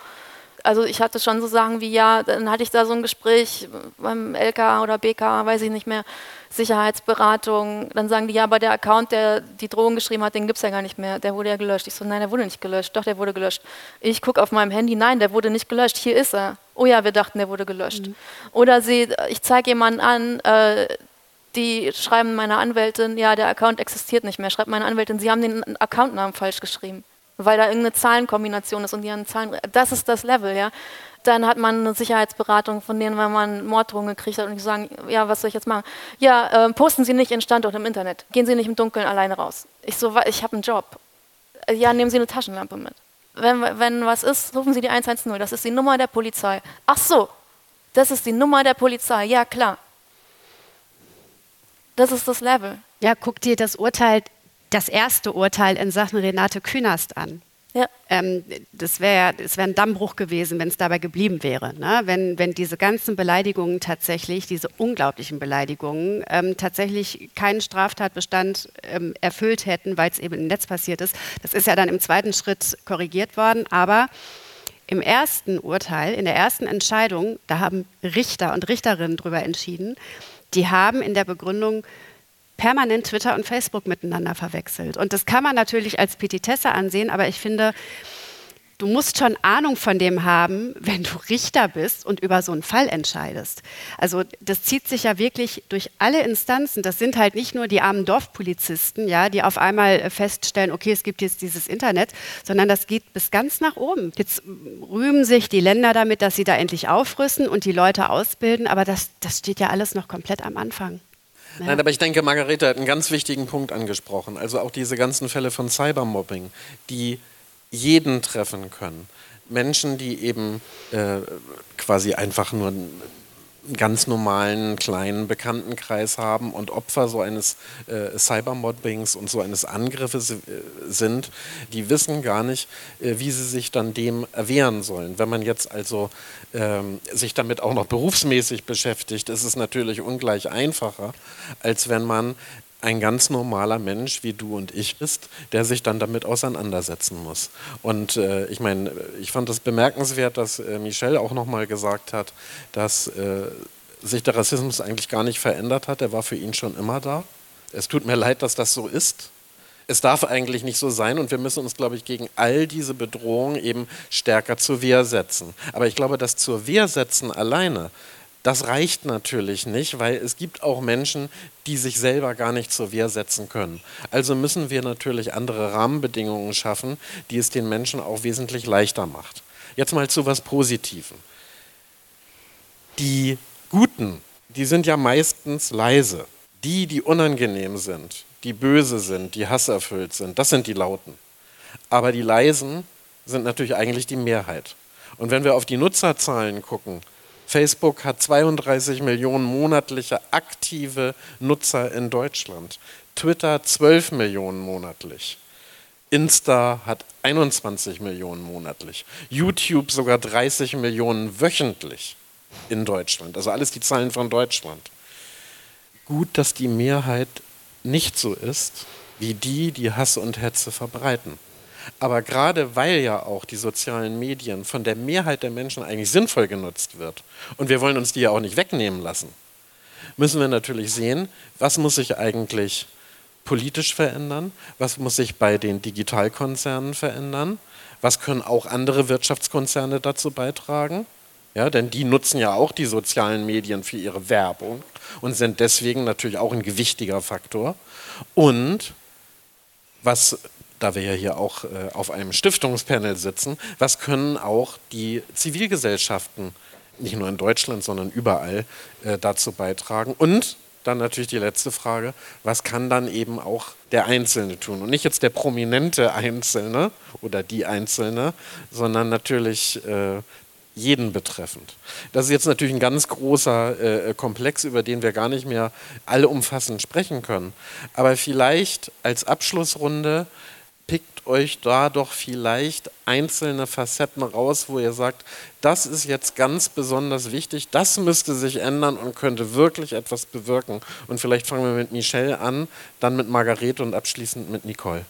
also ich hatte schon so Sachen wie, ja, dann hatte ich da so ein Gespräch beim LK oder BK, weiß ich nicht mehr, Sicherheitsberatung, dann sagen die, ja, aber der Account, der die Drohung geschrieben hat, den gibt es ja gar nicht mehr, der wurde ja gelöscht. Ich so, nein, der wurde nicht gelöscht, doch, der wurde gelöscht. Ich gucke auf meinem Handy, nein, der wurde nicht gelöscht, hier ist er. Oh ja, wir dachten, der wurde gelöscht. Mhm. Oder sie, ich zeige jemanden an, äh, die schreiben meiner Anwältin, ja, der Account existiert nicht mehr, schreibt meine Anwältin, sie haben den Accountnamen falsch geschrieben weil da irgendeine Zahlenkombination ist und die haben Zahlen. Das ist das Level, ja. Dann hat man eine Sicherheitsberatung, von denen wenn man Morddrohungen gekriegt hat und die sagen, ja, was soll ich jetzt machen? Ja, äh, posten Sie nicht Ihren Standort im Internet. Gehen Sie nicht im Dunkeln alleine raus. Ich so, ich habe einen Job. Ja, nehmen Sie eine Taschenlampe mit. Wenn, wenn was ist, rufen Sie die 110. Das ist die Nummer der Polizei. Ach so, das ist die Nummer der Polizei. Ja, klar. Das ist das Level. Ja, guck dir das Urteil das erste Urteil in Sachen Renate Künast an. Ja. Ähm, das wäre wär ein Dammbruch gewesen, wenn es dabei geblieben wäre. Ne? Wenn, wenn diese ganzen Beleidigungen tatsächlich, diese unglaublichen Beleidigungen, ähm, tatsächlich keinen Straftatbestand ähm, erfüllt hätten, weil es eben im Netz passiert ist. Das ist ja dann im zweiten Schritt korrigiert worden. Aber im ersten Urteil, in der ersten Entscheidung, da haben Richter und Richterinnen darüber entschieden, die haben in der Begründung permanent Twitter und Facebook miteinander verwechselt. Und das kann man natürlich als Petitesse ansehen, aber ich finde, du musst schon Ahnung von dem haben, wenn du Richter bist und über so einen Fall entscheidest. Also das zieht sich ja wirklich durch alle Instanzen. Das sind halt nicht nur die armen Dorfpolizisten, ja, die auf einmal feststellen, okay, es gibt jetzt dieses Internet, sondern das geht bis ganz nach oben. Jetzt rühmen sich die Länder damit, dass sie da endlich aufrüsten und die Leute ausbilden, aber das, das steht ja alles noch komplett am Anfang. Nein, aber ich denke, Margarete hat einen ganz wichtigen Punkt angesprochen. Also auch diese ganzen Fälle von Cybermobbing, die jeden treffen können. Menschen, die eben äh, quasi einfach nur ganz normalen kleinen Bekanntenkreis haben und Opfer so eines äh, Cybermobbings und so eines Angriffes äh, sind, die wissen gar nicht, äh, wie sie sich dann dem erwehren sollen. Wenn man jetzt also ähm, sich damit auch noch berufsmäßig beschäftigt, ist es natürlich ungleich einfacher, als wenn man ein ganz normaler Mensch wie du und ich ist, der sich dann damit auseinandersetzen muss. Und äh, ich meine, ich fand es bemerkenswert, dass äh, Michelle auch nochmal gesagt hat, dass äh, sich der Rassismus eigentlich gar nicht verändert hat. Er war für ihn schon immer da. Es tut mir leid, dass das so ist. Es darf eigentlich nicht so sein und wir müssen uns, glaube ich, gegen all diese Bedrohungen eben stärker zur Wehr setzen. Aber ich glaube, das zur Wehr setzen alleine das reicht natürlich nicht, weil es gibt auch Menschen, die sich selber gar nicht zur Wehr setzen können. Also müssen wir natürlich andere Rahmenbedingungen schaffen, die es den Menschen auch wesentlich leichter macht. Jetzt mal zu was Positiven. Die Guten, die sind ja meistens leise. Die, die unangenehm sind, die böse sind, die hasserfüllt sind, das sind die Lauten. Aber die Leisen sind natürlich eigentlich die Mehrheit. Und wenn wir auf die Nutzerzahlen gucken, Facebook hat 32 Millionen monatliche aktive Nutzer in Deutschland. Twitter 12 Millionen monatlich. Insta hat 21 Millionen monatlich. YouTube sogar 30 Millionen wöchentlich in Deutschland. Also alles die Zahlen von Deutschland. Gut, dass die Mehrheit nicht so ist wie die, die Hass und Hetze verbreiten. Aber gerade weil ja auch die sozialen Medien von der Mehrheit der Menschen eigentlich sinnvoll genutzt wird und wir wollen uns die ja auch nicht wegnehmen lassen, müssen wir natürlich sehen, was muss sich eigentlich politisch verändern, was muss sich bei den Digitalkonzernen verändern, was können auch andere Wirtschaftskonzerne dazu beitragen. Ja, denn die nutzen ja auch die sozialen Medien für ihre Werbung und sind deswegen natürlich auch ein gewichtiger Faktor. Und was da wir ja hier auch äh, auf einem Stiftungspanel sitzen, was können auch die Zivilgesellschaften, nicht nur in Deutschland, sondern überall, äh, dazu beitragen? Und dann natürlich die letzte Frage, was kann dann eben auch der Einzelne tun? Und nicht jetzt der prominente Einzelne oder die Einzelne, sondern natürlich äh, jeden betreffend. Das ist jetzt natürlich ein ganz großer äh, Komplex, über den wir gar nicht mehr allumfassend sprechen können. Aber vielleicht als Abschlussrunde euch da doch vielleicht einzelne Facetten raus, wo ihr sagt, das ist jetzt ganz besonders wichtig, das müsste sich ändern und könnte wirklich etwas bewirken. Und vielleicht fangen wir mit Michelle an, dann mit Margarete und abschließend mit Nicole.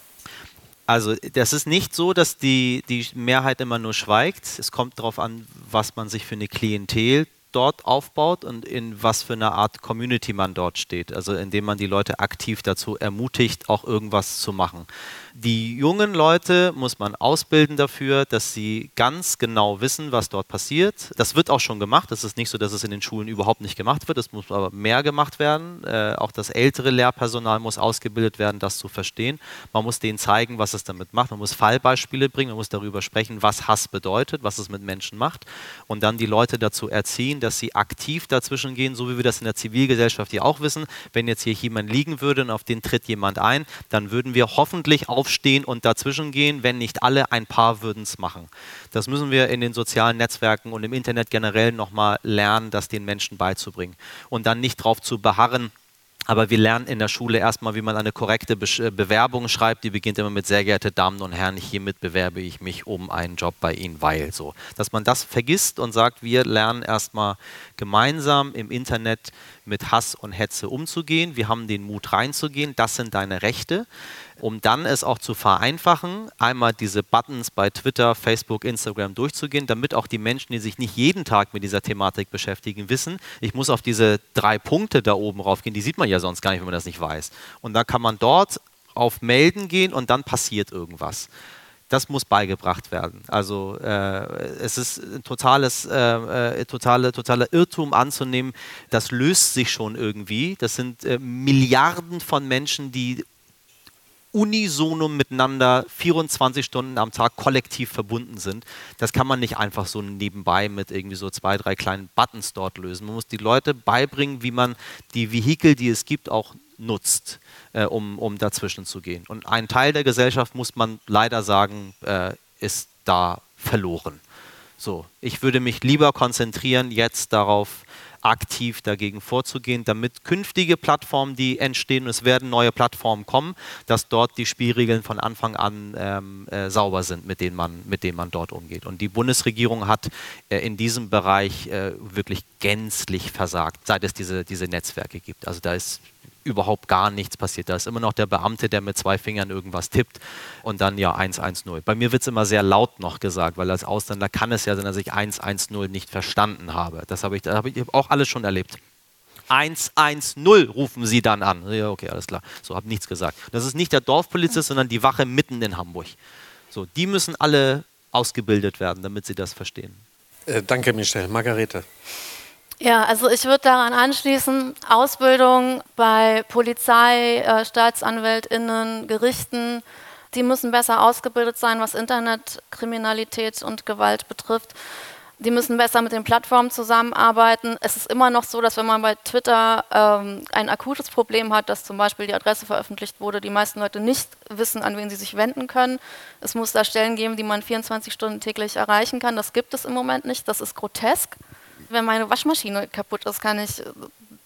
Also das ist nicht so, dass die, die Mehrheit immer nur schweigt. Es kommt darauf an, was man sich für eine Klientel dort aufbaut und in was für eine Art Community man dort steht. Also indem man die Leute aktiv dazu ermutigt, auch irgendwas zu machen. Die jungen Leute muss man ausbilden dafür, dass sie ganz genau wissen, was dort passiert. Das wird auch schon gemacht. Es ist nicht so, dass es in den Schulen überhaupt nicht gemacht wird. Es muss aber mehr gemacht werden. Äh, auch das ältere Lehrpersonal muss ausgebildet werden, das zu verstehen. Man muss denen zeigen, was es damit macht. Man muss Fallbeispiele bringen. Man muss darüber sprechen, was Hass bedeutet, was es mit Menschen macht. Und dann die Leute dazu erziehen, dass sie aktiv dazwischen gehen, so wie wir das in der Zivilgesellschaft hier auch wissen. Wenn jetzt hier jemand liegen würde und auf den tritt jemand ein, dann würden wir hoffentlich auch aufstehen und dazwischen gehen, wenn nicht alle, ein paar würden es machen. Das müssen wir in den sozialen Netzwerken und im Internet generell nochmal lernen, das den Menschen beizubringen. Und dann nicht darauf zu beharren, aber wir lernen in der Schule erstmal, wie man eine korrekte äh, Bewerbung schreibt. Die beginnt immer mit sehr geehrte Damen und Herren, hiermit bewerbe ich mich um einen Job bei Ihnen, weil so. Dass man das vergisst und sagt, wir lernen erstmal gemeinsam im Internet mit Hass und Hetze umzugehen. Wir haben den Mut reinzugehen. Das sind deine Rechte um dann es auch zu vereinfachen, einmal diese Buttons bei Twitter, Facebook, Instagram durchzugehen, damit auch die Menschen, die sich nicht jeden Tag mit dieser Thematik beschäftigen, wissen, ich muss auf diese drei Punkte da oben raufgehen, die sieht man ja sonst gar nicht, wenn man das nicht weiß. Und dann kann man dort auf Melden gehen und dann passiert irgendwas das muss beigebracht werden. Also äh, es ist ein totales, äh, äh, totale, totaler Irrtum anzunehmen, das löst sich schon irgendwie. Das sind äh, Milliarden von Menschen, die unisono miteinander 24 Stunden am Tag kollektiv verbunden sind. Das kann man nicht einfach so nebenbei mit irgendwie so zwei, drei kleinen Buttons dort lösen. Man muss die Leute beibringen, wie man die Vehikel, die es gibt, auch nutzt, äh, um, um dazwischen zu gehen. Und ein Teil der Gesellschaft, muss man leider sagen, äh, ist da verloren. So, ich würde mich lieber konzentrieren jetzt darauf, aktiv dagegen vorzugehen, damit künftige Plattformen, die entstehen, es werden neue Plattformen kommen, dass dort die Spielregeln von Anfang an ähm, äh, sauber sind, mit denen, man, mit denen man dort umgeht. Und die Bundesregierung hat äh, in diesem Bereich äh, wirklich gänzlich versagt, seit es diese, diese Netzwerke gibt. Also da ist überhaupt gar nichts passiert. Da ist immer noch der Beamte, der mit zwei Fingern irgendwas tippt und dann ja 110. Bei mir wird es immer sehr laut noch gesagt, weil als Ausländer kann es ja sein, dass ich 110 nicht verstanden habe. Das habe ich, hab ich auch alles schon erlebt. 110 rufen sie dann an. Ja, okay, alles klar. So, habe nichts gesagt. Das ist nicht der Dorfpolizist, sondern die Wache mitten in Hamburg. So, die müssen alle ausgebildet werden, damit sie das verstehen. Äh, danke, Michelle. Margarete. Ja, also ich würde daran anschließen, Ausbildung bei Polizei, äh, Staatsanwältinnen, Gerichten, die müssen besser ausgebildet sein, was Internetkriminalität und Gewalt betrifft. Die müssen besser mit den Plattformen zusammenarbeiten. Es ist immer noch so, dass wenn man bei Twitter ähm, ein akutes Problem hat, dass zum Beispiel die Adresse veröffentlicht wurde, die meisten Leute nicht wissen, an wen sie sich wenden können. Es muss da Stellen geben, die man 24 Stunden täglich erreichen kann. Das gibt es im Moment nicht. Das ist grotesk wenn meine Waschmaschine kaputt ist, kann ich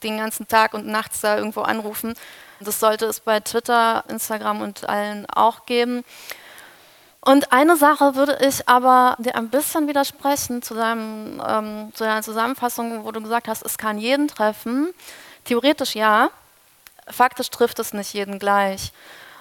den ganzen Tag und nachts da irgendwo anrufen. Das sollte es bei Twitter, Instagram und allen auch geben. Und eine Sache würde ich aber dir ein bisschen widersprechen zu, deinem, ähm, zu deiner Zusammenfassung, wo du gesagt hast, es kann jeden treffen. Theoretisch ja, faktisch trifft es nicht jeden gleich.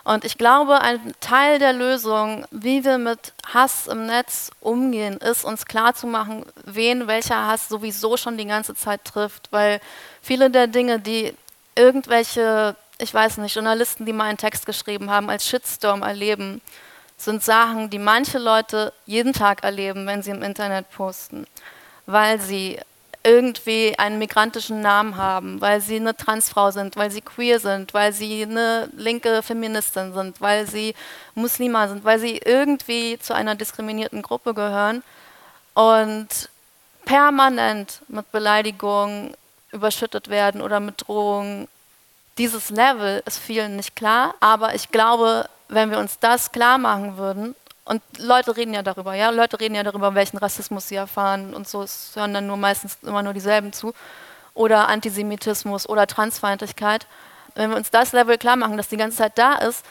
Und ich glaube, ein Teil der Lösung, wie wir mit Hass im Netz umgehen, ist uns klarzumachen, wen welcher Hass sowieso schon die ganze Zeit trifft. Weil viele der Dinge, die irgendwelche, ich weiß nicht, Journalisten, die mal einen Text geschrieben haben, als Shitstorm erleben, sind Sachen, die manche Leute jeden Tag erleben, wenn sie im Internet posten. Weil sie irgendwie einen migrantischen Namen haben, weil sie eine Transfrau sind, weil sie queer sind, weil sie eine linke Feministin sind, weil sie Muslima sind, weil sie irgendwie zu einer diskriminierten Gruppe gehören und permanent mit Beleidigungen überschüttet werden oder mit Drohungen. Dieses Level ist vielen nicht klar, aber ich glaube, wenn wir uns das klar machen würden und Leute reden ja darüber, ja. Leute reden ja darüber, welchen Rassismus sie erfahren und so. Es hören dann nur meistens immer nur dieselben zu. Oder Antisemitismus oder Transfeindlichkeit. Wenn wir uns das Level klar machen, dass die ganze Zeit da ist,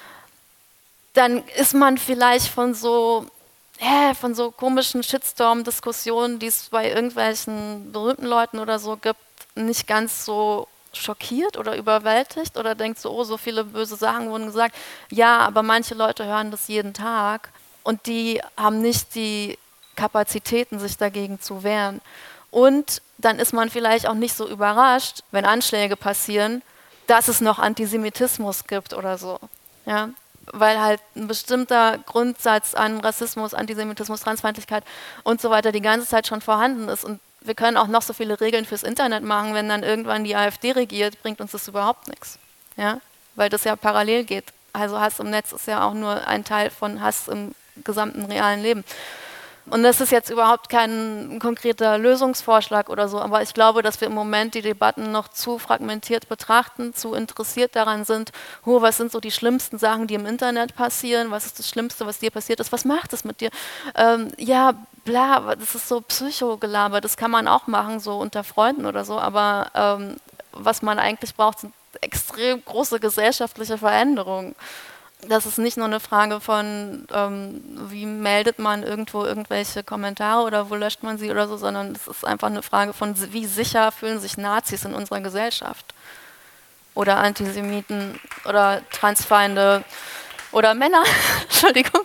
dann ist man vielleicht von so, äh, von so komischen Shitstorm-Diskussionen, die es bei irgendwelchen berühmten Leuten oder so gibt, nicht ganz so schockiert oder überwältigt oder denkt so, oh, so viele böse Sachen wurden gesagt. Ja, aber manche Leute hören das jeden Tag und die haben nicht die Kapazitäten, sich dagegen zu wehren. Und dann ist man vielleicht auch nicht so überrascht, wenn Anschläge passieren, dass es noch Antisemitismus gibt oder so. Ja? Weil halt ein bestimmter Grundsatz an Rassismus, Antisemitismus, Transfeindlichkeit und so weiter die ganze Zeit schon vorhanden ist. Und wir können auch noch so viele Regeln fürs Internet machen, wenn dann irgendwann die AfD regiert, bringt uns das überhaupt nichts. Ja? Weil das ja parallel geht. Also Hass im Netz ist ja auch nur ein Teil von Hass im gesamten realen Leben. Und das ist jetzt überhaupt kein konkreter Lösungsvorschlag oder so, aber ich glaube, dass wir im Moment die Debatten noch zu fragmentiert betrachten, zu interessiert daran sind, oh, was sind so die schlimmsten Sachen, die im Internet passieren, was ist das Schlimmste, was dir passiert ist, was macht es mit dir? Ähm, ja, bla, das ist so Psychogelaber, das kann man auch machen, so unter Freunden oder so, aber ähm, was man eigentlich braucht, sind extrem große gesellschaftliche Veränderungen das ist nicht nur eine Frage von, ähm, wie meldet man irgendwo irgendwelche Kommentare oder wo löscht man sie oder so, sondern es ist einfach eine Frage von, wie sicher fühlen sich Nazis in unserer Gesellschaft oder Antisemiten oder Transfeinde oder Männer, Entschuldigung.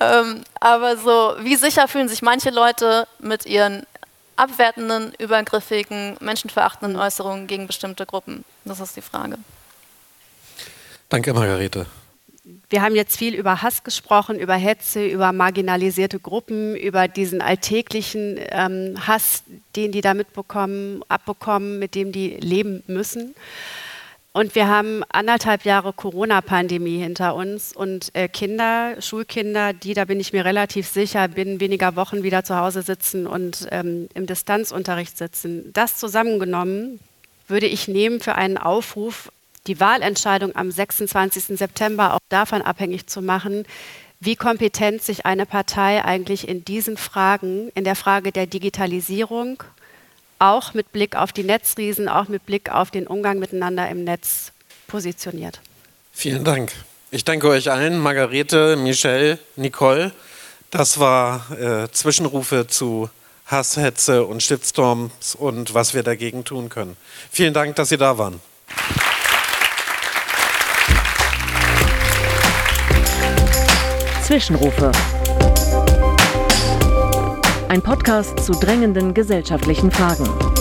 ähm, aber so, wie sicher fühlen sich manche Leute mit ihren abwertenden, übergriffigen, menschenverachtenden Äußerungen gegen bestimmte Gruppen? Das ist die Frage. Danke, Margarete wir haben jetzt viel über Hass gesprochen, über Hetze, über marginalisierte Gruppen, über diesen alltäglichen ähm, Hass, den die da mitbekommen, abbekommen, mit dem die leben müssen. Und wir haben anderthalb Jahre Corona-Pandemie hinter uns und äh, Kinder, Schulkinder, die, da bin ich mir relativ sicher, binnen weniger Wochen wieder zu Hause sitzen und ähm, im Distanzunterricht sitzen. Das zusammengenommen würde ich nehmen für einen Aufruf die Wahlentscheidung am 26. September auch davon abhängig zu machen, wie kompetent sich eine Partei eigentlich in diesen Fragen, in der Frage der Digitalisierung, auch mit Blick auf die Netzriesen, auch mit Blick auf den Umgang miteinander im Netz positioniert. Vielen Dank. Ich danke euch allen, Margarete, Michelle, Nicole. Das war äh, Zwischenrufe zu Hass, Hetze und Shitstorms und was wir dagegen tun können. Vielen Dank, dass Sie da waren. Zwischenrufe. Ein Podcast zu drängenden gesellschaftlichen Fragen.